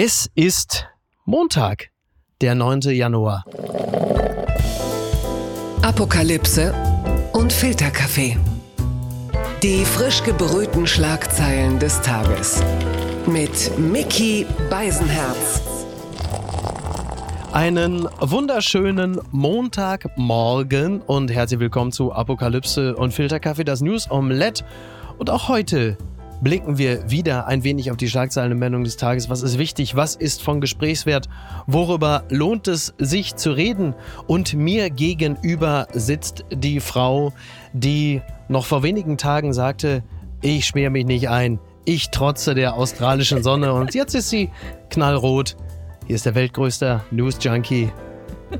Es ist Montag, der 9. Januar. Apokalypse und Filterkaffee. Die frisch gebrühten Schlagzeilen des Tages. Mit Mickey Beisenherz. Einen wunderschönen Montagmorgen und herzlich willkommen zu Apokalypse und Filterkaffee, das News Omelette. Und auch heute blicken wir wieder ein wenig auf die Schlagzeilen und Meldungen des Tages. Was ist wichtig? Was ist von Gesprächswert? Worüber lohnt es sich zu reden? Und mir gegenüber sitzt die Frau, die noch vor wenigen Tagen sagte, ich schmier mich nicht ein. Ich trotze der australischen Sonne und jetzt ist sie knallrot. Hier ist der weltgrößte News-Junkie,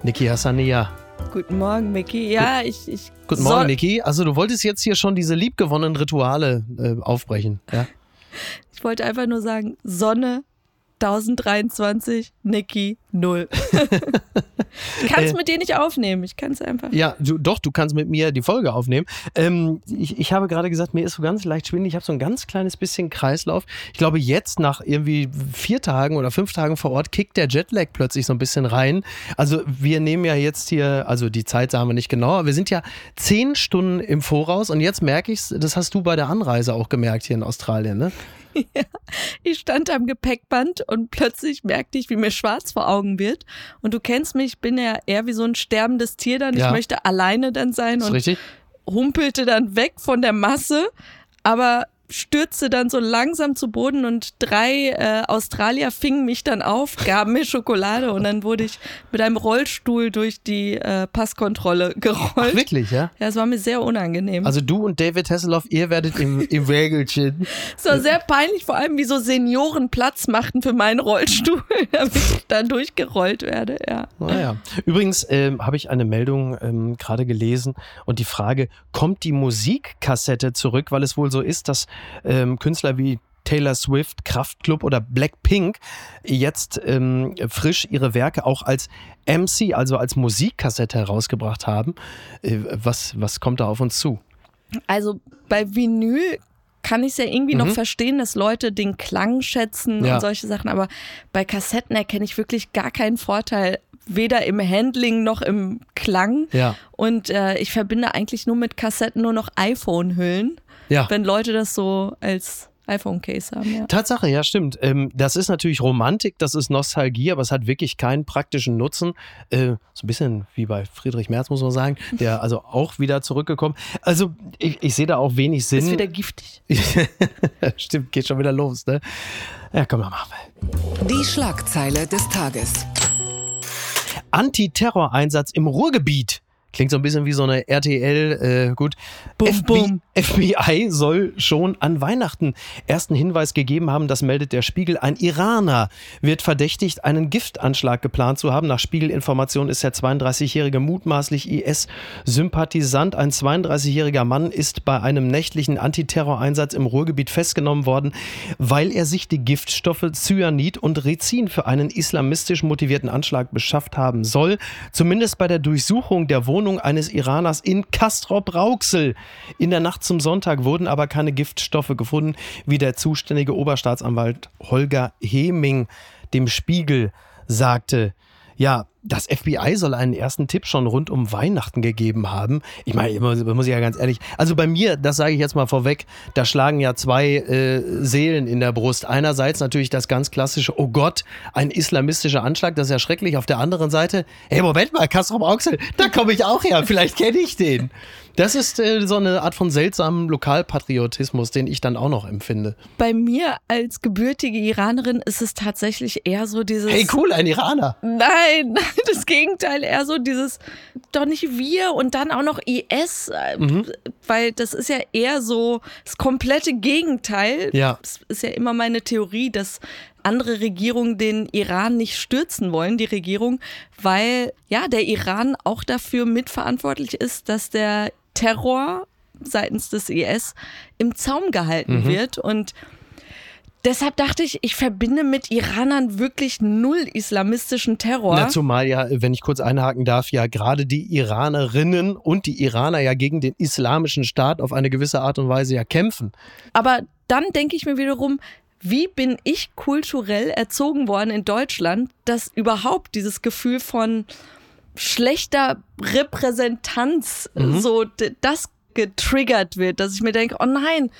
Niki Hassania. Guten Morgen, Micky. Ja, ich. ich Guten Morgen, Niki. Also, du wolltest jetzt hier schon diese liebgewonnenen Rituale äh, aufbrechen. Ja? Ich wollte einfach nur sagen: Sonne 1023, Niki 0. ich kann es äh, mit dir nicht aufnehmen. Ich kann es einfach. Ja, du, doch, du kannst mit mir die Folge aufnehmen. Ähm, ich, ich habe gerade gesagt, mir ist so ganz leicht schwindelig. Ich habe so ein ganz kleines bisschen Kreislauf. Ich glaube, jetzt nach irgendwie vier Tagen oder fünf Tagen vor Ort kickt der Jetlag plötzlich so ein bisschen rein. Also, wir nehmen ja jetzt hier, also die Zeit sagen wir nicht genau, aber wir sind ja zehn Stunden im Voraus und jetzt merke ich es, das hast du bei der Anreise auch gemerkt hier in Australien, ne? ja, ich stand am Gepäckband und plötzlich merkte ich, wie mir schwarz vor Augen wird. Und du kennst mich, ich bin ja eher wie so ein sterbendes Tier dann. Ja. Ich möchte alleine dann sein und richtig. humpelte dann weg von der Masse. Aber stürzte dann so langsam zu Boden und drei äh, Australier fingen mich dann auf, gaben mir Schokolade und dann wurde ich mit einem Rollstuhl durch die äh, Passkontrolle gerollt. Ach, wirklich, ja? Ja, es war mir sehr unangenehm. Also du und David Hasselhoff, ihr werdet im, im Wägelchen. es war sehr peinlich, vor allem wie so Senioren Platz machten für meinen Rollstuhl, damit ich da durchgerollt werde, ja. Naja. Übrigens ähm, habe ich eine Meldung ähm, gerade gelesen und die Frage, kommt die Musikkassette zurück, weil es wohl so ist, dass ähm, Künstler wie Taylor Swift, Kraftklub oder Blackpink jetzt ähm, frisch ihre Werke auch als MC, also als Musikkassette herausgebracht haben. Äh, was, was kommt da auf uns zu? Also bei Vinyl kann ich es ja irgendwie mhm. noch verstehen, dass Leute den Klang schätzen ja. und solche Sachen, aber bei Kassetten erkenne ich wirklich gar keinen Vorteil, weder im Handling noch im Klang. Ja. Und äh, ich verbinde eigentlich nur mit Kassetten nur noch iPhone-Hüllen. Ja. Wenn Leute das so als iPhone-Case haben. Ja. Tatsache, ja, stimmt. Ähm, das ist natürlich Romantik, das ist Nostalgie, aber es hat wirklich keinen praktischen Nutzen. Äh, so ein bisschen wie bei Friedrich Merz, muss man sagen, der also auch wieder zurückgekommen. Also, ich, ich sehe da auch wenig Sinn. Ist wieder giftig. stimmt, geht schon wieder los, ne? Ja, komm, mal machen. Die Schlagzeile des Tages. Antiterroreinsatz im Ruhrgebiet. Klingt so ein bisschen wie so eine RTL, äh, gut. Bum, FBI, bum. FBI soll schon an Weihnachten ersten Hinweis gegeben haben, das meldet der Spiegel. Ein Iraner wird verdächtigt, einen Giftanschlag geplant zu haben. Nach Spiegelinformation ist der 32-jährige mutmaßlich IS-Sympathisant. Ein 32-jähriger Mann ist bei einem nächtlichen Antiterroreinsatz im Ruhrgebiet festgenommen worden, weil er sich die Giftstoffe Cyanid und Rizin für einen islamistisch motivierten Anschlag beschafft haben soll. Zumindest bei der Durchsuchung der Wohnung Wohnung eines Iraners in Castrop-Rauxel. In der Nacht zum Sonntag wurden aber keine Giftstoffe gefunden, wie der zuständige Oberstaatsanwalt Holger Heming dem Spiegel sagte. Ja, das FBI soll einen ersten Tipp schon rund um Weihnachten gegeben haben. Ich meine, muss ich ja ganz ehrlich, also bei mir, das sage ich jetzt mal vorweg, da schlagen ja zwei äh, Seelen in der Brust. Einerseits natürlich das ganz klassische, oh Gott, ein islamistischer Anschlag, das ist ja schrecklich. Auf der anderen Seite, hey, Moment mal, Kastrop Auxel, da komme ich auch her, vielleicht kenne ich den. Das ist äh, so eine Art von seltsamem Lokalpatriotismus, den ich dann auch noch empfinde. Bei mir als gebürtige Iranerin ist es tatsächlich eher so dieses. Hey, cool, ein Iraner. Nein, das Gegenteil, eher so dieses, doch nicht wir und dann auch noch IS, mhm. weil das ist ja eher so das komplette Gegenteil. Ja. Das ist ja immer meine Theorie, dass andere Regierungen den Iran nicht stürzen wollen, die Regierung, weil ja der Iran auch dafür mitverantwortlich ist, dass der Terror seitens des IS im Zaum gehalten mhm. wird und Deshalb dachte ich, ich verbinde mit Iranern wirklich null islamistischen Terror. Na, zumal ja, wenn ich kurz einhaken darf, ja gerade die Iranerinnen und die Iraner ja gegen den islamischen Staat auf eine gewisse Art und Weise ja kämpfen. Aber dann denke ich mir wiederum, wie bin ich kulturell erzogen worden in Deutschland, dass überhaupt dieses Gefühl von schlechter Repräsentanz mhm. so das getriggert wird, dass ich mir denke, oh nein,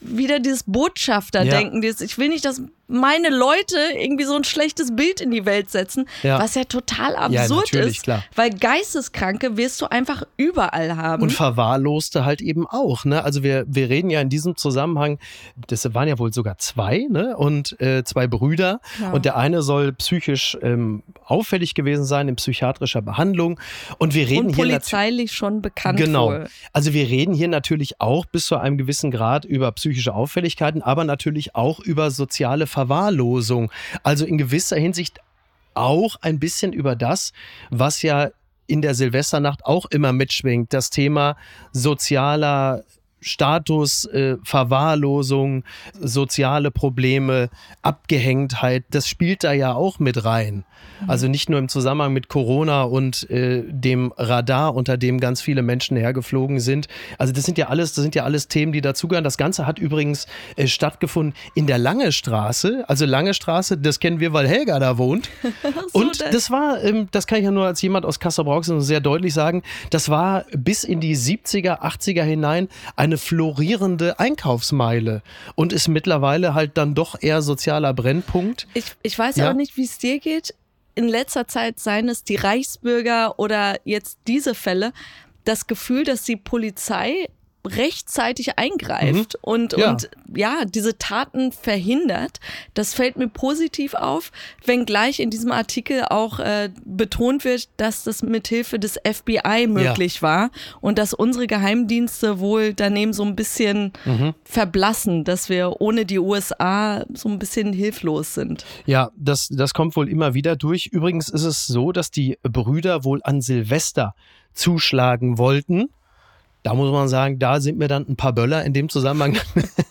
wieder dieses Botschafter-Denken. Ja. Ich will nicht, dass meine Leute irgendwie so ein schlechtes Bild in die Welt setzen, ja. was ja total absurd ja, ist. Klar. Weil Geisteskranke wirst du einfach überall haben. Und Verwahrloste halt eben auch. Ne? Also wir, wir reden ja in diesem Zusammenhang, das waren ja wohl sogar zwei, ne? Und äh, zwei Brüder. Ja. Und der eine soll psychisch ähm, auffällig gewesen sein in psychiatrischer Behandlung. Und wir reden Und hier polizeilich schon bekannt. Genau. Wohl. Also wir reden hier natürlich auch bis zu einem gewissen Grad über psychische Auffälligkeiten, aber natürlich auch über soziale Verwahrlosung. Also in gewisser Hinsicht auch ein bisschen über das, was ja in der Silvesternacht auch immer mitschwingt, das Thema sozialer Status, äh, Verwahrlosung, soziale Probleme, Abgehängtheit, das spielt da ja auch mit rein. Mhm. Also nicht nur im Zusammenhang mit Corona und äh, dem Radar, unter dem ganz viele Menschen hergeflogen sind. Also das sind ja alles, das sind ja alles Themen, die dazugehören. Das Ganze hat übrigens äh, stattgefunden in der Lange Straße. Also Lange Straße, das kennen wir, weil Helga da wohnt. so und das. das war, ähm, das kann ich ja nur als jemand aus Kassel-Brauxel sehr deutlich sagen, das war bis in die 70er, 80er hinein eine florierende Einkaufsmeile und ist mittlerweile halt dann doch eher sozialer Brennpunkt. Ich, ich weiß ja auch nicht, wie es dir geht in letzter Zeit, seien es die Reichsbürger oder jetzt diese Fälle, das Gefühl, dass die Polizei rechtzeitig eingreift mhm. und, ja. und ja, diese Taten verhindert. Das fällt mir positiv auf, wenngleich in diesem Artikel auch äh, betont wird, dass das mithilfe des FBI möglich ja. war und dass unsere Geheimdienste wohl daneben so ein bisschen mhm. verblassen, dass wir ohne die USA so ein bisschen hilflos sind. Ja, das, das kommt wohl immer wieder durch. Übrigens ist es so, dass die Brüder wohl an Silvester zuschlagen wollten da muss man sagen, da sind mir dann ein paar Böller in dem Zusammenhang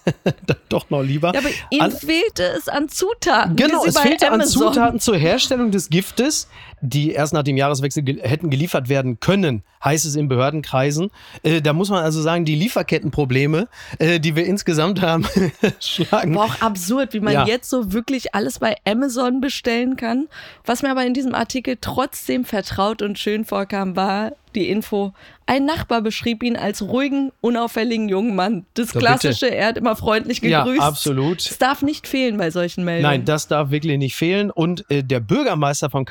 doch noch lieber. Ja, aber ihnen fehlte es an Zutaten. Genau, es fehlte Amazon. an Zutaten zur Herstellung des Giftes, die erst nach dem Jahreswechsel ge hätten geliefert werden können, heißt es in Behördenkreisen. Äh, da muss man also sagen, die Lieferkettenprobleme, äh, die wir insgesamt haben, schlagen. War auch absurd, wie man ja. jetzt so wirklich alles bei Amazon bestellen kann. Was mir aber in diesem Artikel trotzdem vertraut und schön vorkam, war die Info, ein Nachbar beschrieb ihn als ruhigen, unauffälligen jungen Mann. Das so klassische, bitte. er hat immer freundlich gegrüßt. Ja, absolut. Das darf nicht fehlen bei solchen Meldungen. Nein, das darf wirklich nicht fehlen. Und äh, der Bürgermeister von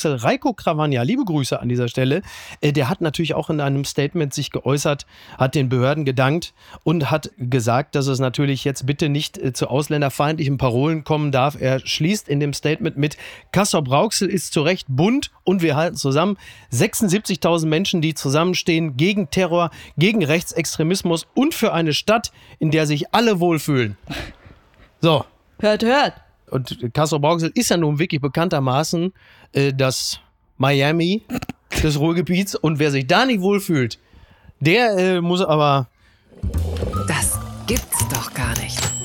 Castrop-Rauxel, Reiko Krawanja, liebe Grüße an dieser Stelle, äh, der hat natürlich auch in einem Statement sich geäußert, hat den Behörden gedankt und hat gesagt, dass es natürlich jetzt bitte nicht äh, zu ausländerfeindlichen Parolen kommen darf. Er schließt in dem Statement mit, Castrop-Rauxel ist zu Recht bunt und wir halten zusammen. 76.000 Menschen, die zusammenstehen gegen Terror, gegen Rechtsextremismus und für eine Stadt, in der sich alle wohlfühlen. So. Hört, hört. Und Castrop-Rauxel ist ja nun wirklich bekanntermaßen äh, das Miami des Ruhrgebiets. Und wer sich da nicht wohlfühlt, der äh, muss aber. Das gibt's doch gar nicht.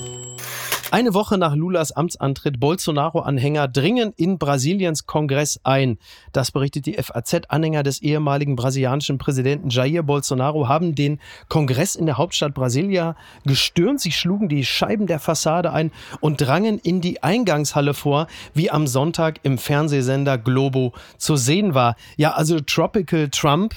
Eine Woche nach Lulas Amtsantritt, Bolsonaro-Anhänger dringen in Brasiliens Kongress ein. Das berichtet die FAZ. Anhänger des ehemaligen brasilianischen Präsidenten Jair Bolsonaro haben den Kongress in der Hauptstadt Brasilia gestürmt. Sie schlugen die Scheiben der Fassade ein und drangen in die Eingangshalle vor, wie am Sonntag im Fernsehsender Globo zu sehen war. Ja, also Tropical Trump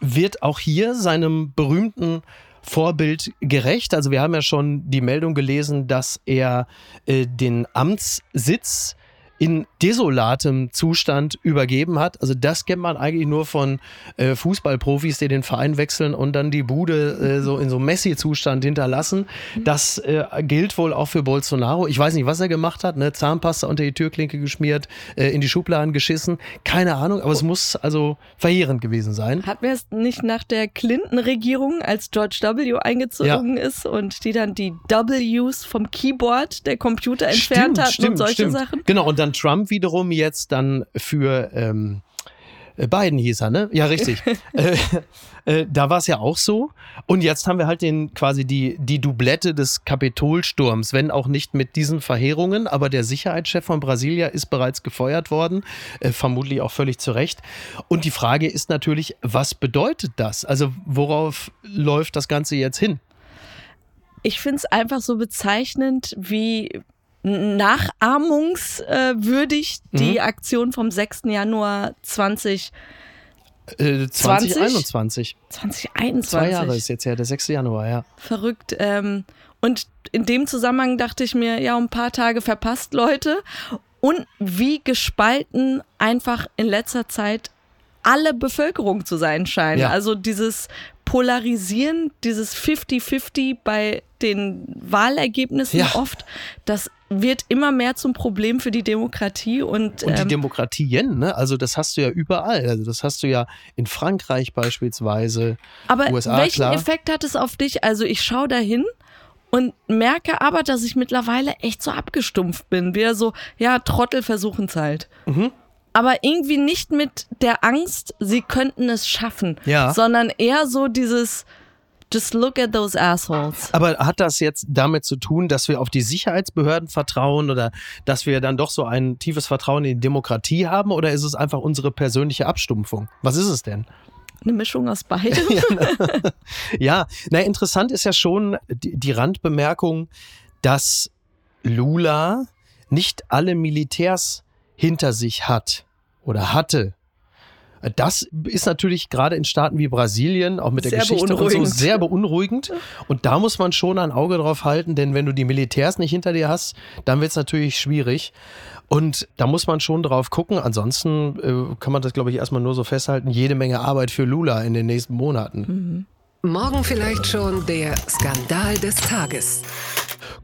wird auch hier seinem berühmten Vorbild gerecht. Also wir haben ja schon die Meldung gelesen, dass er äh, den Amtssitz in desolatem Zustand übergeben hat. Also das kennt man eigentlich nur von äh, Fußballprofis, die den Verein wechseln und dann die Bude äh, so in so Messi-Zustand hinterlassen. Das äh, gilt wohl auch für Bolsonaro. Ich weiß nicht, was er gemacht hat. Ne? Zahnpasta unter die Türklinke geschmiert, äh, in die Schubladen geschissen. Keine Ahnung, aber es muss also verheerend gewesen sein. Hat wir es nicht nach der Clinton-Regierung, als George W. eingezogen ja. ist und die dann die Ws vom Keyboard der Computer entfernt stimmt, hat stimmt, und solche stimmt. Sachen? Genau, und dann während Trump wiederum jetzt dann für ähm, äh, Biden hieß er, ne? Ja, richtig. äh, äh, da war es ja auch so. Und jetzt haben wir halt den quasi die, die Doublette des Kapitolsturms, wenn auch nicht mit diesen Verheerungen, aber der Sicherheitschef von Brasilia ist bereits gefeuert worden, äh, vermutlich auch völlig zu Recht. Und die Frage ist natürlich, was bedeutet das? Also worauf läuft das Ganze jetzt hin? Ich finde es einfach so bezeichnend, wie nachahmungswürdig mhm. die Aktion vom 6. Januar 20 äh, 2021. 2021. Zwei Jahre ist jetzt ja, der 6. Januar, ja. Verrückt. Ähm, und in dem Zusammenhang dachte ich mir, ja, ein paar Tage verpasst, Leute. Und wie gespalten einfach in letzter Zeit alle Bevölkerung zu sein scheinen. Ja. Also dieses Polarisieren, dieses 50-50 bei den Wahlergebnissen ja. oft, das wird immer mehr zum Problem für die Demokratie und, und die ähm, Demokratien, ne? Also das hast du ja überall. Also das hast du ja in Frankreich beispielsweise. Aber USA, welchen klar. Effekt hat es auf dich? Also ich schaue dahin und merke aber, dass ich mittlerweile echt so abgestumpft bin. Wieder so, ja, Trottel versuchen es halt. Mhm aber irgendwie nicht mit der Angst, sie könnten es schaffen, ja. sondern eher so dieses Just look at those assholes. Aber hat das jetzt damit zu tun, dass wir auf die Sicherheitsbehörden vertrauen oder dass wir dann doch so ein tiefes Vertrauen in die Demokratie haben oder ist es einfach unsere persönliche Abstumpfung? Was ist es denn? Eine Mischung aus beidem. ja, na interessant ist ja schon die, die Randbemerkung, dass Lula nicht alle Militärs hinter sich hat oder hatte. Das ist natürlich gerade in Staaten wie Brasilien, auch mit der sehr Geschichte und so, sehr beunruhigend. Und da muss man schon ein Auge drauf halten, denn wenn du die Militärs nicht hinter dir hast, dann wird es natürlich schwierig. Und da muss man schon drauf gucken. Ansonsten äh, kann man das, glaube ich, erstmal nur so festhalten. Jede Menge Arbeit für Lula in den nächsten Monaten. Mhm. Morgen vielleicht schon der Skandal des Tages.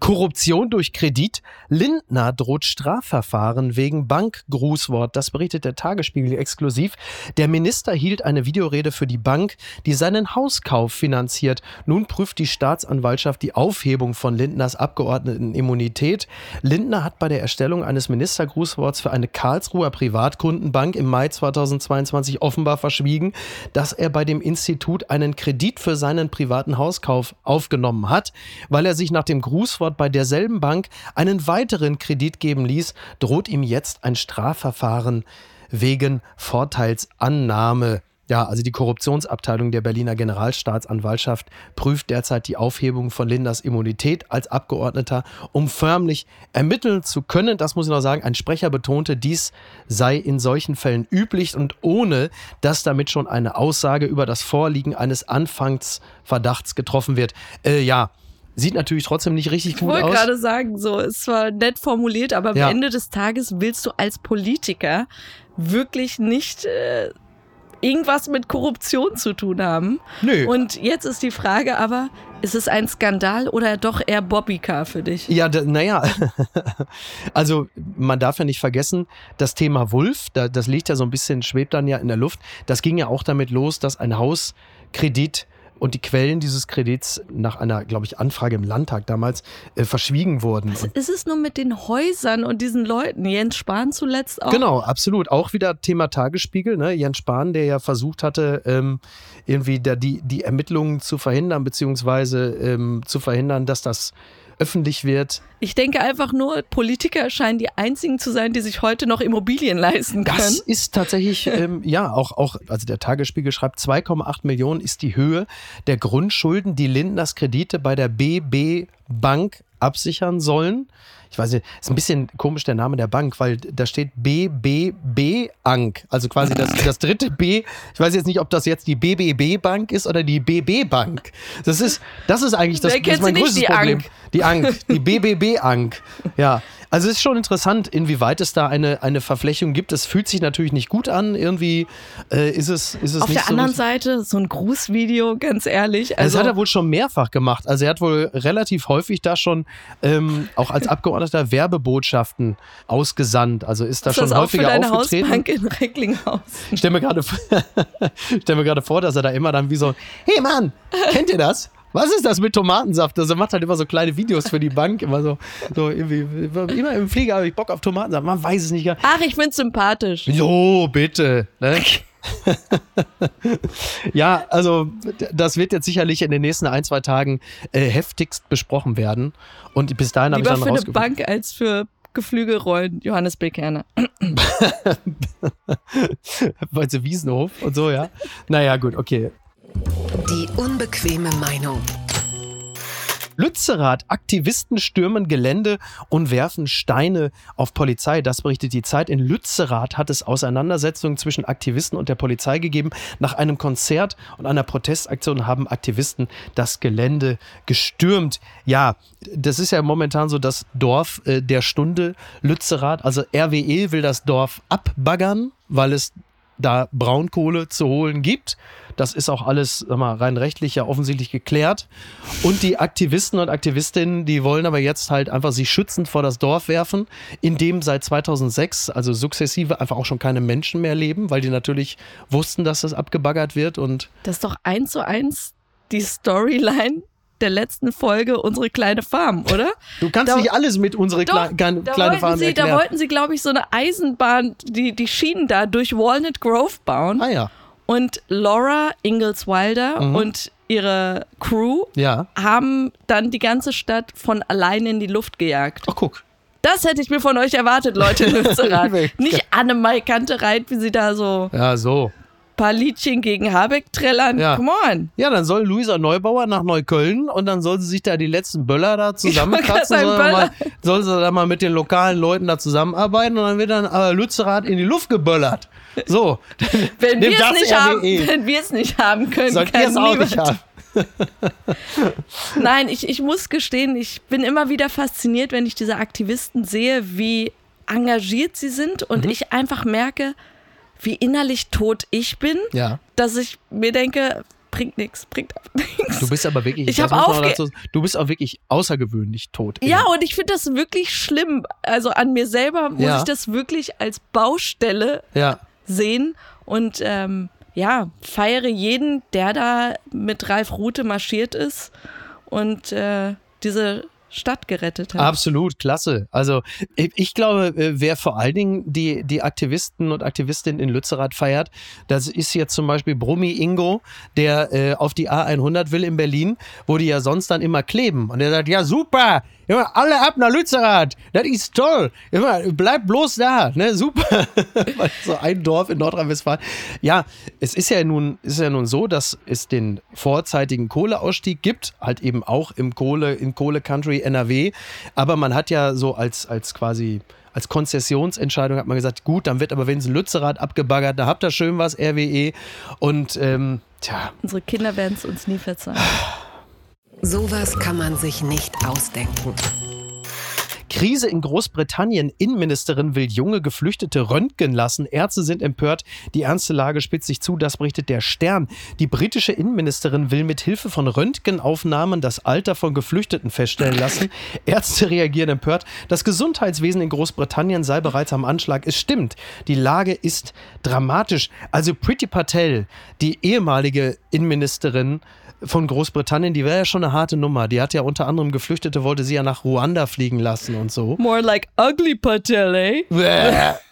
Korruption durch Kredit. Lindner droht Strafverfahren wegen Bankgrußwort. Das berichtet der Tagesspiegel exklusiv. Der Minister hielt eine Videorede für die Bank, die seinen Hauskauf finanziert. Nun prüft die Staatsanwaltschaft die Aufhebung von Lindners Abgeordnetenimmunität. Lindner hat bei der Erstellung eines Ministergrußworts für eine Karlsruher Privatkundenbank im Mai 2022 offenbar verschwiegen, dass er bei dem Institut einen Kredit für seinen privaten Hauskauf aufgenommen hat, weil er sich nach dem Grußwort bei derselben Bank einen weiteren Kredit geben ließ, droht ihm jetzt ein Strafverfahren wegen Vorteilsannahme. Ja, also die Korruptionsabteilung der Berliner Generalstaatsanwaltschaft prüft derzeit die Aufhebung von Linders Immunität als Abgeordneter, um förmlich ermitteln zu können. Das muss ich noch sagen. Ein Sprecher betonte, dies sei in solchen Fällen üblich und ohne, dass damit schon eine Aussage über das Vorliegen eines Anfangsverdachts getroffen wird. Äh, ja, Sieht natürlich trotzdem nicht richtig gut aus. Ich wollte gerade sagen, so, es war nett formuliert, aber ja. am Ende des Tages willst du als Politiker wirklich nicht äh, irgendwas mit Korruption zu tun haben. Nö. Und jetzt ist die Frage aber, ist es ein Skandal oder doch eher Bobbycar für dich? Ja, naja, also man darf ja nicht vergessen, das Thema Wulf, das liegt ja so ein bisschen, schwebt dann ja in der Luft, das ging ja auch damit los, dass ein Hauskredit und die Quellen dieses Kredits nach einer, glaube ich, Anfrage im Landtag damals äh, verschwiegen wurden. Was ist es nur mit den Häusern und diesen Leuten? Jens Spahn zuletzt auch? Genau, absolut. Auch wieder Thema Tagesspiegel. Ne? Jens Spahn, der ja versucht hatte, ähm, irgendwie da die, die Ermittlungen zu verhindern, beziehungsweise ähm, zu verhindern, dass das öffentlich wird. Ich denke einfach nur, Politiker scheinen die einzigen zu sein, die sich heute noch Immobilien leisten können. Das ist tatsächlich, ähm, ja, auch, auch, also der Tagesspiegel schreibt, 2,8 Millionen ist die Höhe der Grundschulden, die Lindners Kredite bei der BB Bank absichern sollen ich weiß nicht, ist ein bisschen komisch der Name der Bank, weil da steht BBB Ank, also quasi das, das dritte B. Ich weiß jetzt nicht, ob das jetzt die BBB Bank ist oder die BB Bank. Das ist, das ist eigentlich das, das ist mein größtes die Problem. Ank? Die Ank, die BBB Ank. Ja, also es ist schon interessant, inwieweit es da eine, eine Verflechtung gibt. Es fühlt sich natürlich nicht gut an. Irgendwie äh, ist es, ist es Auf nicht der anderen Seite so ein Grußvideo, ganz ehrlich. Also das hat er wohl schon mehrfach gemacht. Also er hat wohl relativ häufig da schon ähm, auch als Abgeordneter Werbebotschaften ausgesandt. Also ist da ist schon das häufiger auch für deine aufgetreten. Hausbank in Recklinghausen. Ich stelle mir gerade stell mir gerade vor, dass er da immer dann wie so, hey Mann, kennt ihr das? Was ist das mit Tomatensaft? Also er macht halt immer so kleine Videos für die Bank, immer so, so irgendwie, immer im Flieger habe ich Bock auf Tomatensaft. Man weiß es nicht. Ach, ich find's sympathisch. Jo, bitte. Ne? ja, also das wird jetzt sicherlich in den nächsten ein, zwei Tagen äh, heftigst besprochen werden. Und bis dahin habe ich dann für eine Bank als für Geflügelrollen, Johannes Bekerner. Weil sie Wiesenhof und so, ja. Naja, gut, okay. Die unbequeme Meinung. Lützerath, Aktivisten stürmen Gelände und werfen Steine auf Polizei. Das berichtet die Zeit. In Lützerath hat es Auseinandersetzungen zwischen Aktivisten und der Polizei gegeben. Nach einem Konzert und einer Protestaktion haben Aktivisten das Gelände gestürmt. Ja, das ist ja momentan so das Dorf äh, der Stunde Lützerath. Also RWE will das Dorf abbaggern, weil es da Braunkohle zu holen gibt. Das ist auch alles mal, rein rechtlich ja offensichtlich geklärt. Und die Aktivisten und Aktivistinnen, die wollen aber jetzt halt einfach sich schützend vor das Dorf werfen, in dem seit 2006, also sukzessive, einfach auch schon keine Menschen mehr leben, weil die natürlich wussten, dass das abgebaggert wird. Und das ist doch eins zu eins die Storyline der letzten Folge unsere kleine Farm, oder? Du kannst da, nicht alles mit unserer Kle kleine, kleine Farm sie, erklären. Da wollten sie, glaube ich, so eine Eisenbahn, die, die Schienen da durch Walnut Grove bauen. Ah ja. Und Laura Ingalls Wilder mhm. und ihre Crew ja. haben dann die ganze Stadt von alleine in die Luft gejagt. Ach, guck. Das hätte ich mir von euch erwartet, Leute in Lützerath. Nicht Annemai Kantereit, wie sie da so. Ja, so paar Liedchen gegen Habeck trällern. Ja. Come on. Ja, dann soll Luisa Neubauer nach Neukölln und dann soll sie sich da die letzten Böller da zusammenkratzen. Soll, mal, soll sie da mal mit den lokalen Leuten da zusammenarbeiten und dann wird dann äh, Lützerath in die Luft geböllert. So. wenn wir es nicht, haben, wenn wir es nicht haben können, Sollt kann es auch nicht haben. Nein, ich, ich muss gestehen, ich bin immer wieder fasziniert, wenn ich diese Aktivisten sehe, wie engagiert sie sind und mhm. ich einfach merke, wie innerlich tot ich bin, ja. dass ich mir denke, bringt nichts, bringt nichts. Du bist aber wirklich, ich habe aufge du bist auch wirklich außergewöhnlich tot. Ja, und ich finde das wirklich schlimm. Also an mir selber muss ja. ich das wirklich als Baustelle ja. sehen und ähm, ja, feiere jeden, der da mit Ralf Rute marschiert ist und äh, diese Stadt gerettet hat. Absolut, klasse. Also ich glaube, äh, wer vor allen Dingen die, die Aktivisten und Aktivistinnen in Lützerath feiert, das ist jetzt zum Beispiel Brummi Ingo, der äh, auf die A100 will in Berlin, wo die ja sonst dann immer kleben. Und der sagt, ja super, Immer alle ab nach Lützerath. Das ist toll. Immer, bleib bloß da. Ne? Super. so ein Dorf in Nordrhein-Westfalen. Ja, es ist ja, nun, ist ja nun so, dass es den vorzeitigen Kohleausstieg gibt. Halt eben auch im Kohle, in Kohle-Country NRW. Aber man hat ja so als, als quasi als Konzessionsentscheidung hat man gesagt, gut, dann wird aber wenigstens Lützerath abgebaggert, da habt ihr schön was, RWE. Und ähm, tja. Unsere Kinder werden es uns nie verzeihen. Sowas kann man sich nicht ausdenken. Krise in Großbritannien. Innenministerin will junge Geflüchtete röntgen lassen. Ärzte sind empört. Die ernste Lage spitzt sich zu. Das berichtet der Stern. Die britische Innenministerin will mit Hilfe von Röntgenaufnahmen das Alter von Geflüchteten feststellen lassen. Ärzte reagieren empört. Das Gesundheitswesen in Großbritannien sei bereits am Anschlag. Es stimmt. Die Lage ist dramatisch. Also Pretty Patel, die ehemalige Innenministerin, von Großbritannien, die wäre ja schon eine harte Nummer. Die hat ja unter anderem Geflüchtete, wollte sie ja nach Ruanda fliegen lassen und so. More like ugly Patel, eh?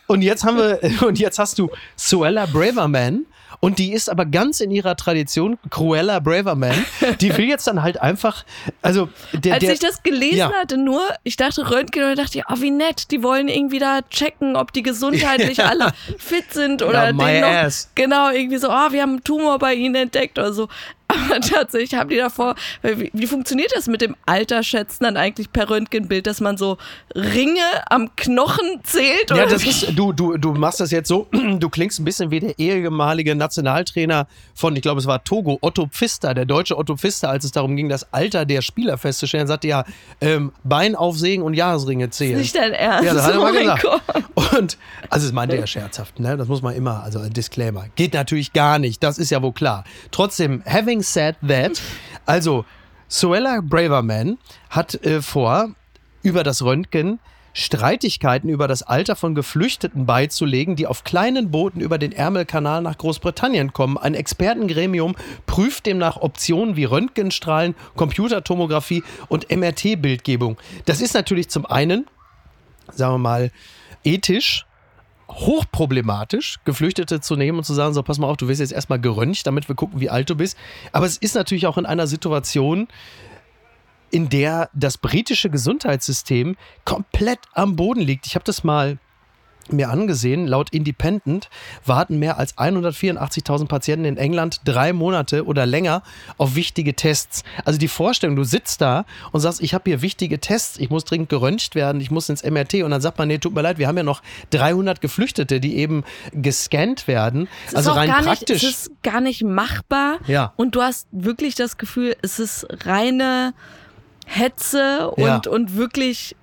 Und jetzt haben wir, und jetzt hast du Suella Braverman, und die ist aber ganz in ihrer Tradition, Cruella Braverman. Die will jetzt dann halt einfach, also der, Als der, ich das gelesen ja. hatte, nur, ich dachte Röntgen und dachte, oh, wie nett, die wollen irgendwie da checken, ob die gesundheitlich ja. alle fit sind oder ja, noch, genau, irgendwie so, oh, wir haben einen Tumor bei ihnen entdeckt oder so. Aber tatsächlich haben die davor, wie, wie, funktioniert das mit dem Alterschätzen dann eigentlich per Röntgenbild, dass man so Ringe am Knochen zählt? Oder? Ja, das ist, du, du, du machst das jetzt so, du klingst ein bisschen wie der ehemalige Nationaltrainer von, ich glaube, es war Togo, Otto Pfister, der deutsche Otto Pfister, als es darum ging, das Alter der Spieler festzustellen, sagte ja, ähm, Bein aufsägen und Jahresringe zählen. Nicht dein Ernst. Ja, das hat er mal oh gesagt. Gott. Und, also das meinte er scherzhaft, ne? das muss man immer, also ein Disclaimer. Geht natürlich gar nicht, das ist ja wohl klar. Trotzdem, having said that, also Suella Braverman hat äh, vor, über das Röntgen Streitigkeiten über das Alter von Geflüchteten beizulegen, die auf kleinen Booten über den Ärmelkanal nach Großbritannien kommen. Ein Expertengremium prüft demnach Optionen wie Röntgenstrahlen, Computertomographie und MRT-Bildgebung. Das ist natürlich zum einen, sagen wir mal, ethisch hochproblematisch, Geflüchtete zu nehmen und zu sagen, so pass mal auf, du wirst jetzt erstmal geröntgt, damit wir gucken, wie alt du bist. Aber es ist natürlich auch in einer Situation, in der das britische Gesundheitssystem komplett am Boden liegt. Ich habe das mal mir angesehen, laut Independent warten mehr als 184.000 Patienten in England drei Monate oder länger auf wichtige Tests. Also die Vorstellung, du sitzt da und sagst, ich habe hier wichtige Tests, ich muss dringend geröntgt werden, ich muss ins MRT und dann sagt man, nee, tut mir leid, wir haben ja noch 300 Geflüchtete, die eben gescannt werden. Es also rein gar praktisch. Nicht, es ist gar nicht machbar ja. und du hast wirklich das Gefühl, es ist reine Hetze und, ja. und wirklich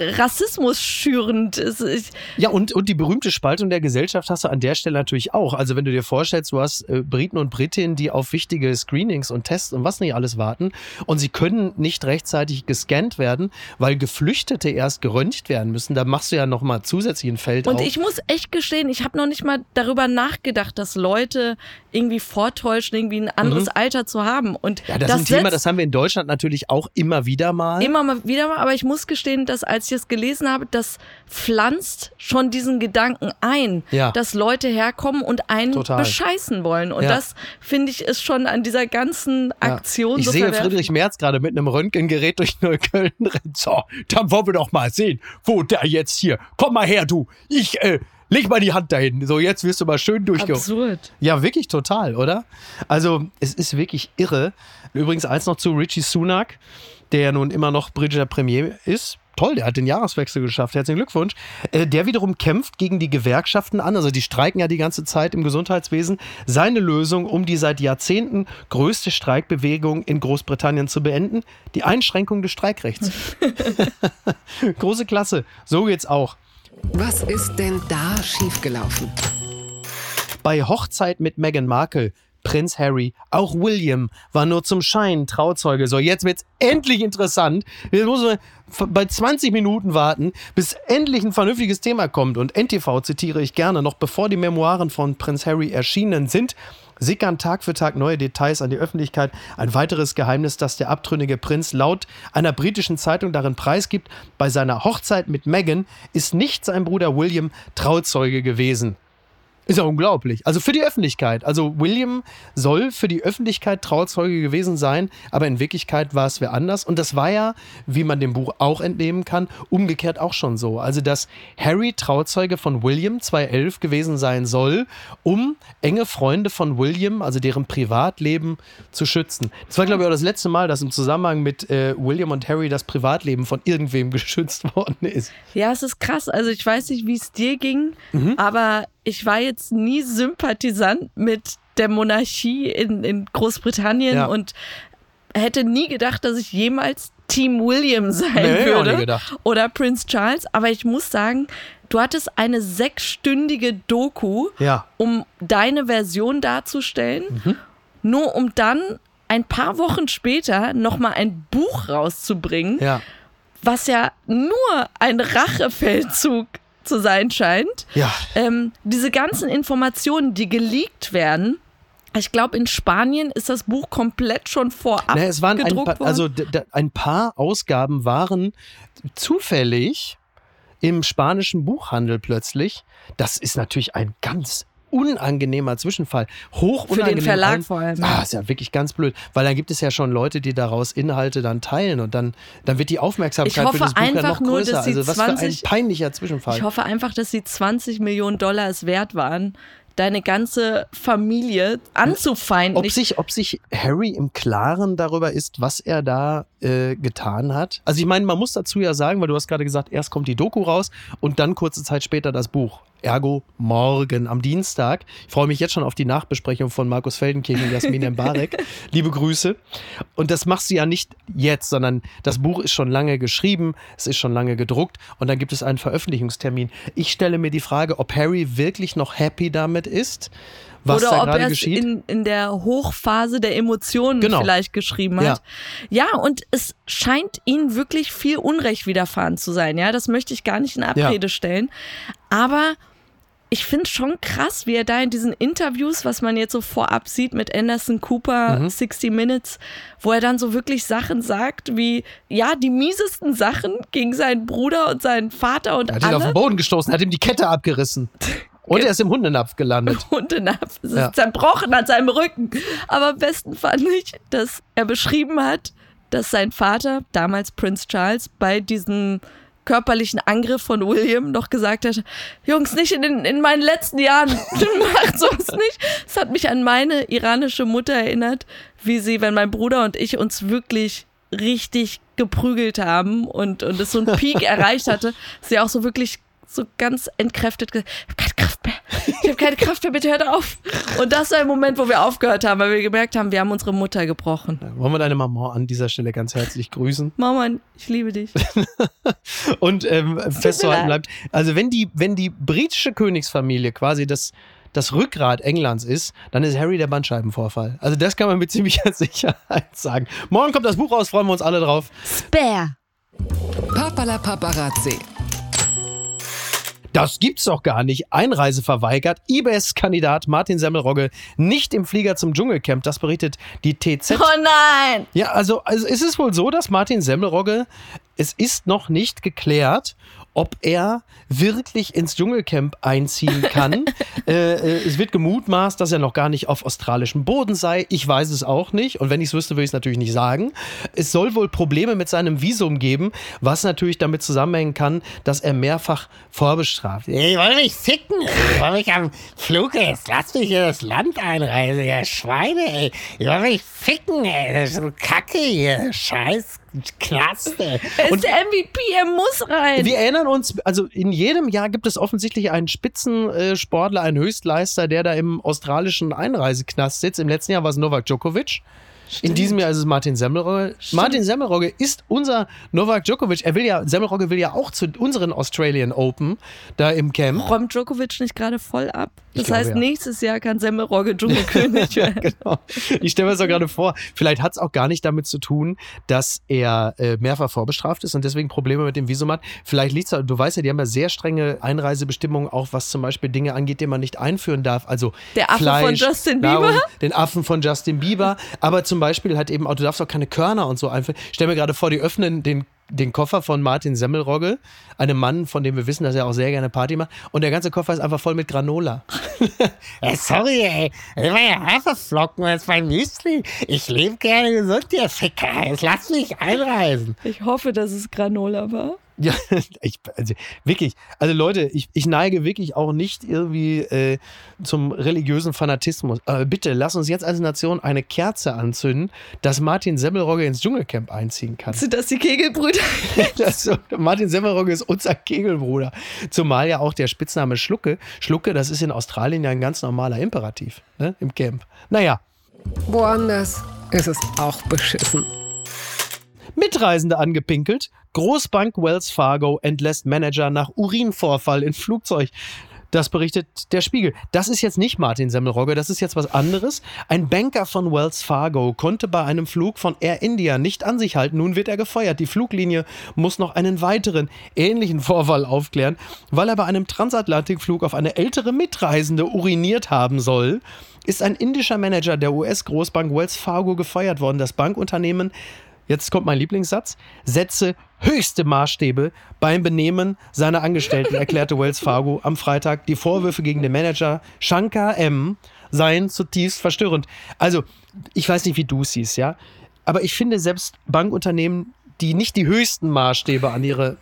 Rassismus schürend ist. Ja, und, und die berühmte Spaltung der Gesellschaft hast du an der Stelle natürlich auch. Also wenn du dir vorstellst, du hast äh, Briten und Britinnen, die auf wichtige Screenings und Tests und was nicht alles warten und sie können nicht rechtzeitig gescannt werden, weil Geflüchtete erst geröntgt werden müssen. Da machst du ja nochmal zusätzlich ein Feld Und auf. ich muss echt gestehen, ich habe noch nicht mal darüber nachgedacht, dass Leute irgendwie vortäuschen, irgendwie ein anderes mhm. Alter zu haben. Und ja, das, das ist ein Thema, das haben wir in Deutschland natürlich auch immer wieder mal. Immer mal wieder mal, aber ich muss gestehen, dass als ich das gelesen habe, das pflanzt schon diesen Gedanken ein, ja. dass Leute herkommen und einen Total. bescheißen wollen. Und ja. das finde ich ist schon an dieser ganzen Aktion. Ich so sehe Friedrich Merz gerade mit einem Röntgengerät durch Neukölln rennen. So, dann wollen wir doch mal sehen, wo der jetzt hier. Komm mal her, du. Ich, äh, leg mal die Hand dahin. So, jetzt wirst du mal schön durchgehen. Absurd. Ja, wirklich total, oder? Also, es ist wirklich irre. Übrigens, eins noch zu Richie Sunak, der ja nun immer noch britischer Premier ist toll, der hat den Jahreswechsel geschafft. Herzlichen Glückwunsch. Äh, der wiederum kämpft gegen die Gewerkschaften an. Also die streiken ja die ganze Zeit im Gesundheitswesen. Seine Lösung, um die seit Jahrzehnten größte Streikbewegung in Großbritannien zu beenden, die Einschränkung des Streikrechts. Große Klasse. So geht's auch. Was ist denn da schiefgelaufen? Bei Hochzeit mit Meghan Markle Prinz Harry, auch William war nur zum Schein Trauzeuge. So, jetzt wird's endlich interessant. Muss man bei 20 Minuten warten, bis endlich ein vernünftiges Thema kommt. Und NTV zitiere ich gerne, noch bevor die Memoiren von Prinz Harry erschienen sind, sickern Tag für Tag neue Details an die Öffentlichkeit. Ein weiteres Geheimnis, das der abtrünnige Prinz laut einer britischen Zeitung darin preisgibt, bei seiner Hochzeit mit Meghan ist nicht sein Bruder William Trauzeuge gewesen. Ist ja unglaublich. Also für die Öffentlichkeit. Also William soll für die Öffentlichkeit Trauzeuge gewesen sein, aber in Wirklichkeit war es wer anders. Und das war ja, wie man dem Buch auch entnehmen kann, umgekehrt auch schon so. Also dass Harry Trauzeuge von William 2011 gewesen sein soll, um enge Freunde von William, also deren Privatleben, zu schützen. Das war, glaube ich, auch das letzte Mal, dass im Zusammenhang mit äh, William und Harry das Privatleben von irgendwem geschützt worden ist. Ja, es ist krass. Also ich weiß nicht, wie es dir ging, mhm. aber ich war jetzt nie Sympathisant mit der Monarchie in, in Großbritannien ja. und hätte nie gedacht, dass ich jemals Team William sein nee, würde oder Prince Charles. Aber ich muss sagen, du hattest eine sechsstündige Doku, ja. um deine Version darzustellen, mhm. nur um dann ein paar Wochen später nochmal ein Buch rauszubringen, ja. was ja nur ein Rachefeldzug zu sein scheint. Ja. Ähm, diese ganzen Informationen, die geleakt werden, ich glaube, in Spanien ist das Buch komplett schon vorab naja, es waren gedruckt ein paar, Also ein paar Ausgaben waren zufällig im spanischen Buchhandel plötzlich. Das ist natürlich ein ganz unangenehmer Zwischenfall. Hoch Für den Verlag vor allem. Ah, ist ja wirklich ganz blöd, weil dann gibt es ja schon Leute, die daraus Inhalte dann teilen und dann, dann wird die Aufmerksamkeit für das Buch ja noch nur, größer. also was 20, für ein peinlicher Zwischenfall. Ich hoffe einfach, dass sie 20 Millionen Dollar es wert waren, deine ganze Familie anzufeinden. Ob sich, ob sich Harry im Klaren darüber ist, was er da äh, getan hat. Also ich meine, man muss dazu ja sagen, weil du hast gerade gesagt, erst kommt die Doku raus und dann kurze Zeit später das Buch. Ergo morgen am Dienstag. Ich freue mich jetzt schon auf die Nachbesprechung von Markus Feldenkirchen und Jasmin Mbarek. Liebe Grüße. Und das machst du ja nicht jetzt, sondern das Buch ist schon lange geschrieben, es ist schon lange gedruckt und dann gibt es einen Veröffentlichungstermin. Ich stelle mir die Frage, ob Harry wirklich noch happy damit ist. Was Oder da ob er es in, in der Hochphase der Emotionen genau. vielleicht geschrieben hat. Ja. ja, und es scheint ihnen wirklich viel Unrecht widerfahren zu sein. Ja, das möchte ich gar nicht in Abrede ja. stellen. Aber ich finde es schon krass, wie er da in diesen Interviews, was man jetzt so vorab sieht mit Anderson Cooper, mhm. 60 Minutes, wo er dann so wirklich Sachen sagt, wie, ja, die miesesten Sachen gegen seinen Bruder und seinen Vater und er hat alle. ihn auf den Boden gestoßen, hat ihm die Kette abgerissen. Und er ist im Hundenapf gelandet. Hundenapf. Es ist ja. zerbrochen an seinem Rücken. Aber am besten fand ich, dass er beschrieben hat, dass sein Vater, damals Prince Charles, bei diesen körperlichen Angriff von William noch gesagt hat, Jungs, nicht in, den, in meinen letzten Jahren, macht sowas nicht. Es hat mich an meine iranische Mutter erinnert, wie sie, wenn mein Bruder und ich uns wirklich richtig geprügelt haben und, und es so einen Peak erreicht hatte, sie auch so wirklich so ganz entkräftet gesagt, ich habe keine Kraft mehr. Ich habe keine Kraft mehr, bitte hört auf. Und das war der Moment, wo wir aufgehört haben, weil wir gemerkt haben, wir haben unsere Mutter gebrochen. Ja, wollen wir deine Mama an dieser Stelle ganz herzlich grüßen? Mama, ich liebe dich. Und ähm, festzuhalten bleibt, also wenn die, wenn die britische Königsfamilie quasi das das Rückgrat Englands ist, dann ist Harry der Bandscheibenvorfall. Also das kann man mit ziemlicher Sicherheit sagen. Morgen kommt das Buch raus, freuen wir uns alle drauf. Spare. Papala Paparazzi. Das gibt's doch gar nicht. Einreise verweigert. IBS-Kandidat Martin Semmelrogge nicht im Flieger zum Dschungelcamp. Das berichtet die TZ. Oh nein! Ja, also, also ist es wohl so, dass Martin Semmelrogge, es ist noch nicht geklärt, ob er wirklich ins Dschungelcamp einziehen kann. äh, äh, es wird gemutmaßt, dass er noch gar nicht auf australischem Boden sei. Ich weiß es auch nicht. Und wenn ich es wüsste, würde ich es natürlich nicht sagen. Es soll wohl Probleme mit seinem Visum geben, was natürlich damit zusammenhängen kann, dass er mehrfach vorbestraft. Ich wollte mich ficken. Ich wollte mich am Flug jetzt. Lass mich in das Land einreisen, ihr Schweine, ey. Ich wollte mich ficken, ey. Das ist so Kacke hier. Scheiß Klasse. Er ist der MVP, er muss rein. Wir erinnern uns, also in jedem Jahr gibt es offensichtlich einen Spitzensportler, einen Höchstleister, der da im australischen Einreiseknast sitzt. Im letzten Jahr war es Novak Djokovic. Stimmt. In diesem Jahr ist es Martin Semmelrogge. Stimmt. Martin Semmelrogge ist unser Novak Djokovic. Er will ja, Semmelrogge will ja auch zu unseren Australian Open da im Camp. Räumt Djokovic nicht gerade voll ab? Das glaube, heißt, ja. nächstes Jahr kann Semmelrogge Dschungelkönig werden. genau. Ich stelle mir das auch gerade vor. Vielleicht hat es auch gar nicht damit zu tun, dass er äh, mehrfach vorbestraft ist und deswegen Probleme mit dem Visum hat. Vielleicht liegt es, du weißt ja, die haben ja sehr strenge Einreisebestimmungen, auch was zum Beispiel Dinge angeht, die man nicht einführen darf. Also der Affe Fleisch, von Justin Bieber. Nahrung, den Affen von Justin Bieber. Aber zum Beispiel halt eben auch, du darfst auch keine Körner und so einführen. Stell mir gerade vor, die öffnen den den Koffer von Martin Semmelrogge, einem Mann, von dem wir wissen, dass er auch sehr gerne Party macht. Und der ganze Koffer ist einfach voll mit Granola. hey, sorry, ey. Das war ja Haferflocken als mein Müsli. Ich lebe gerne gesund, ihr Ficker. Jetzt lass mich einreisen. Ich hoffe, dass es Granola war. Ja, ich, also wirklich. Also Leute, ich, ich neige wirklich auch nicht irgendwie äh, zum religiösen Fanatismus. Aber bitte, lass uns jetzt als Nation eine Kerze anzünden, dass Martin Semmelrogge ins Dschungelcamp einziehen kann. Sind das die Kegelbrüder? das, Martin Semmelrogge ist unser Kegelbruder. Zumal ja auch der Spitzname Schlucke. Schlucke, das ist in Australien ja ein ganz normaler Imperativ ne, im Camp. Naja. Woanders ist es auch beschissen. Mitreisende angepinkelt. Großbank Wells Fargo entlässt Manager nach Urinvorfall in Flugzeug. Das berichtet der Spiegel. Das ist jetzt nicht Martin Semmelrogge, das ist jetzt was anderes. Ein Banker von Wells Fargo konnte bei einem Flug von Air India nicht an sich halten. Nun wird er gefeuert. Die Fluglinie muss noch einen weiteren ähnlichen Vorfall aufklären, weil er bei einem Transatlantikflug auf eine ältere Mitreisende uriniert haben soll. Ist ein indischer Manager der US-Großbank Wells Fargo gefeuert worden. Das Bankunternehmen jetzt kommt mein Lieblingssatz, setze höchste Maßstäbe beim Benehmen seiner Angestellten, erklärte Wells Fargo am Freitag. Die Vorwürfe gegen den Manager Shankar M. seien zutiefst verstörend. Also, ich weiß nicht, wie du siehst, ja, aber ich finde selbst Bankunternehmen, die nicht die höchsten Maßstäbe an ihre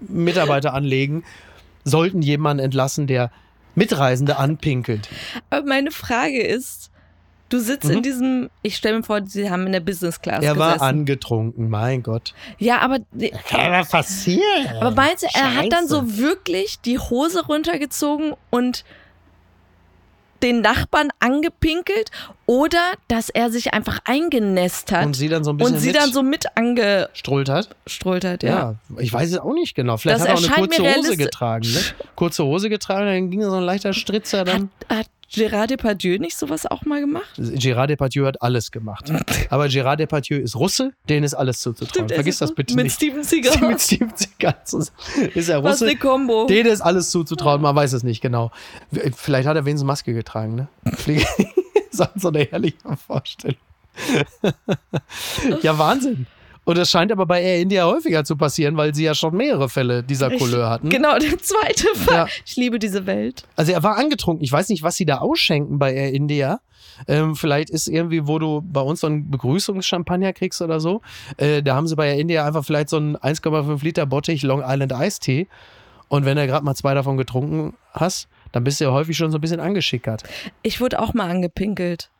Mitarbeiter anlegen, sollten jemanden entlassen, der Mitreisende anpinkelt. Aber meine Frage ist, Du sitzt mhm. in diesem, ich stelle mir vor, sie haben in der Business Class Er gesessen. war angetrunken, mein Gott. Ja, aber. Kann was passieren? Aber meinst du, er hat dann so wirklich die Hose runtergezogen und den Nachbarn angepinkelt oder dass er sich einfach eingenässt hat und sie dann so ein bisschen und sie mit dann so mit angestrollt hat. Strollt hat, ja. ja. Ich weiß es auch nicht genau. Vielleicht das hat er auch eine kurze Hose getragen. Ne? Kurze Hose getragen, dann ging so ein leichter Stritzer dann. Hat, hat Gérard Depardieu nicht sowas auch mal gemacht? Gérard Depardieu hat alles gemacht. Aber Gérard Depardieu ist Russe, denen ist alles zuzutrauen. Stimmt, Vergiss das bitte mit nicht. Steven Seagal. mit Steven Seagal ist er Russe. Was eine Kombo. Denen ist alles zuzutrauen, man weiß es nicht genau. Vielleicht hat er wenigstens Maske getragen, ne? so eine herrliche Vorstellung. ja, Wahnsinn. Und das scheint aber bei Air India häufiger zu passieren, weil sie ja schon mehrere Fälle dieser Couleur hatten. Genau, der zweite Fall. Ja. Ich liebe diese Welt. Also er war angetrunken. Ich weiß nicht, was sie da ausschenken bei Air India. Ähm, vielleicht ist irgendwie, wo du bei uns so einen Begrüßungschampagner kriegst oder so. Äh, da haben sie bei Air India einfach vielleicht so einen 1,5 Liter Bottich Long Island Eistee. Und wenn du gerade mal zwei davon getrunken hast, dann bist du ja häufig schon so ein bisschen angeschickert. Ich wurde auch mal angepinkelt.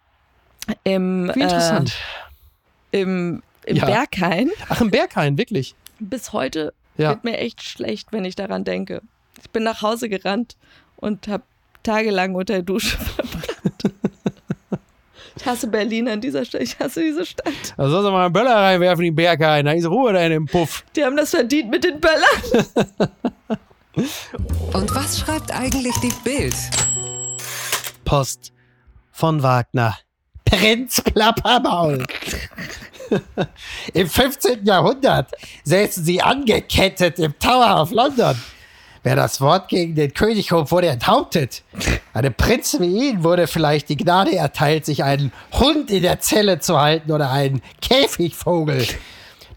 Im, Wie interessant. Äh, Im, im ja. Berghain. Ach, im Berghain, wirklich? Bis heute ja. wird mir echt schlecht, wenn ich daran denke. Ich bin nach Hause gerannt und habe tagelang unter der Dusche verbracht. Ich hasse Berlin an dieser Stelle. Ich hasse diese Stadt. Da soll sie mal einen Böller reinwerfen, die Berghain. Da ist Ruhe da in dem Puff. Die haben das verdient mit den Böllern. Und was schreibt eigentlich die Bild? Post von Wagner. Prinz Plappermaul. Im 15. Jahrhundert säßen sie angekettet im Tower of London. Wer das Wort gegen den König hob, wurde enthauptet. Einem Prinzen wie ihn wurde vielleicht die Gnade erteilt, sich einen Hund in der Zelle zu halten oder einen Käfigvogel.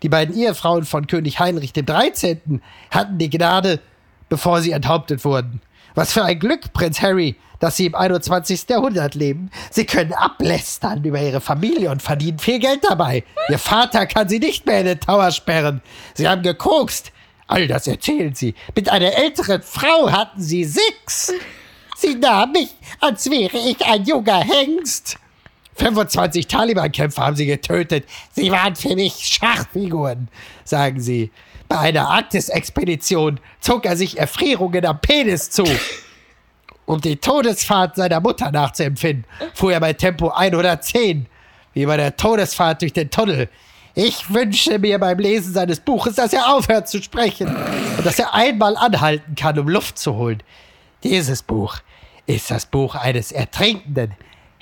Die beiden Ehefrauen von König Heinrich XIII. hatten die Gnade, bevor sie enthauptet wurden. Was für ein Glück, Prinz Harry, dass sie im 21. Jahrhundert leben. Sie können ablästern über ihre Familie und verdienen viel Geld dabei. Ihr Vater kann sie nicht mehr in den Tower sperren. Sie haben gekokst. All das erzählen sie. Mit einer älteren Frau hatten sie Sex. Sie nahm mich, als wäre ich ein junger Hengst. 25 Taliban-Kämpfer haben sie getötet. Sie waren für mich Schachfiguren, sagen sie. Bei einer Arktis-Expedition zog er sich Erfrierungen am Penis zu. Um die Todesfahrt seiner Mutter nachzuempfinden, fuhr er bei Tempo 110, wie bei der Todesfahrt durch den Tunnel. Ich wünsche mir beim Lesen seines Buches, dass er aufhört zu sprechen und dass er einmal anhalten kann, um Luft zu holen. Dieses Buch ist das Buch eines Ertrinkenden,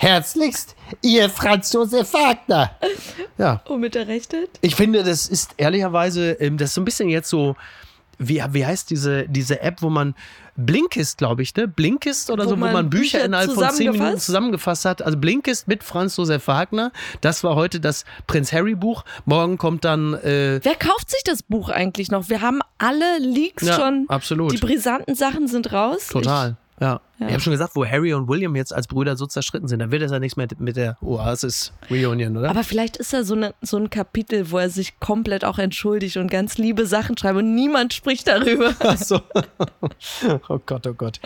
Herzlichst, Ihr Franz Josef Wagner. Ja. Womit er rechnet? Ich finde, das ist ehrlicherweise, ähm, das ist so ein bisschen jetzt so, wie, wie heißt diese, diese App, wo man Blinkist, glaube ich, ne? Blinkist oder wo so, wo man Bücher, Bücher innerhalb von zehn Minuten zusammengefasst hat. Also Blinkist mit Franz Josef Wagner. Das war heute das Prinz Harry Buch. Morgen kommt dann. Äh Wer kauft sich das Buch eigentlich noch? Wir haben alle Leaks ja, schon. Absolut. Die brisanten Sachen sind raus. Total. Ja. ja. Ich habe schon gesagt, wo Harry und William jetzt als Brüder so zerstritten sind, dann wird es ja nichts mehr mit der Oasis-Reunion, oder? Aber vielleicht ist da so, eine, so ein Kapitel, wo er sich komplett auch entschuldigt und ganz liebe Sachen schreibt und niemand spricht darüber. Ach so. Oh Gott, oh Gott.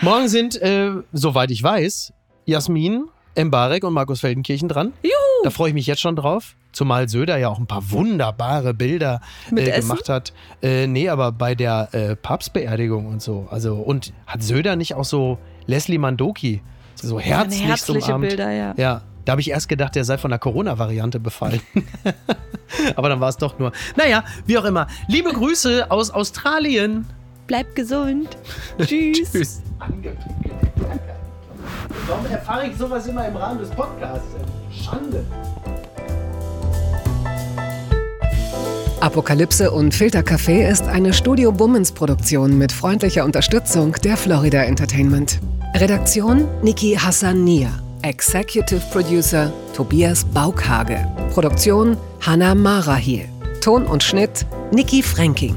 Morgen sind, äh, soweit ich weiß, Jasmin, Mbarek und Markus Feldenkirchen dran. Juhu! Da freue ich mich jetzt schon drauf. Zumal Söder ja auch ein paar wunderbare Bilder äh, gemacht hat. Äh, nee, aber bei der äh, Papstbeerdigung und so. Also, und hat Söder nicht auch so Leslie Mandoki so herzlich herzliche Bilder, ja. Ja, da habe ich erst gedacht, der sei von der Corona-Variante befallen. aber dann war es doch nur. Naja, wie auch immer. Liebe Grüße aus Australien. Bleibt gesund. Tschüss. Tschüss. Warum erfahre ich sowas immer im Rahmen des Podcasts? Schande. Apokalypse und Filtercafé ist eine Studio Bummens Produktion mit freundlicher Unterstützung der Florida Entertainment. Redaktion Niki Hassania. Executive Producer Tobias Baukhage. Produktion Hannah Marahiel. Ton und Schnitt Niki Fränking.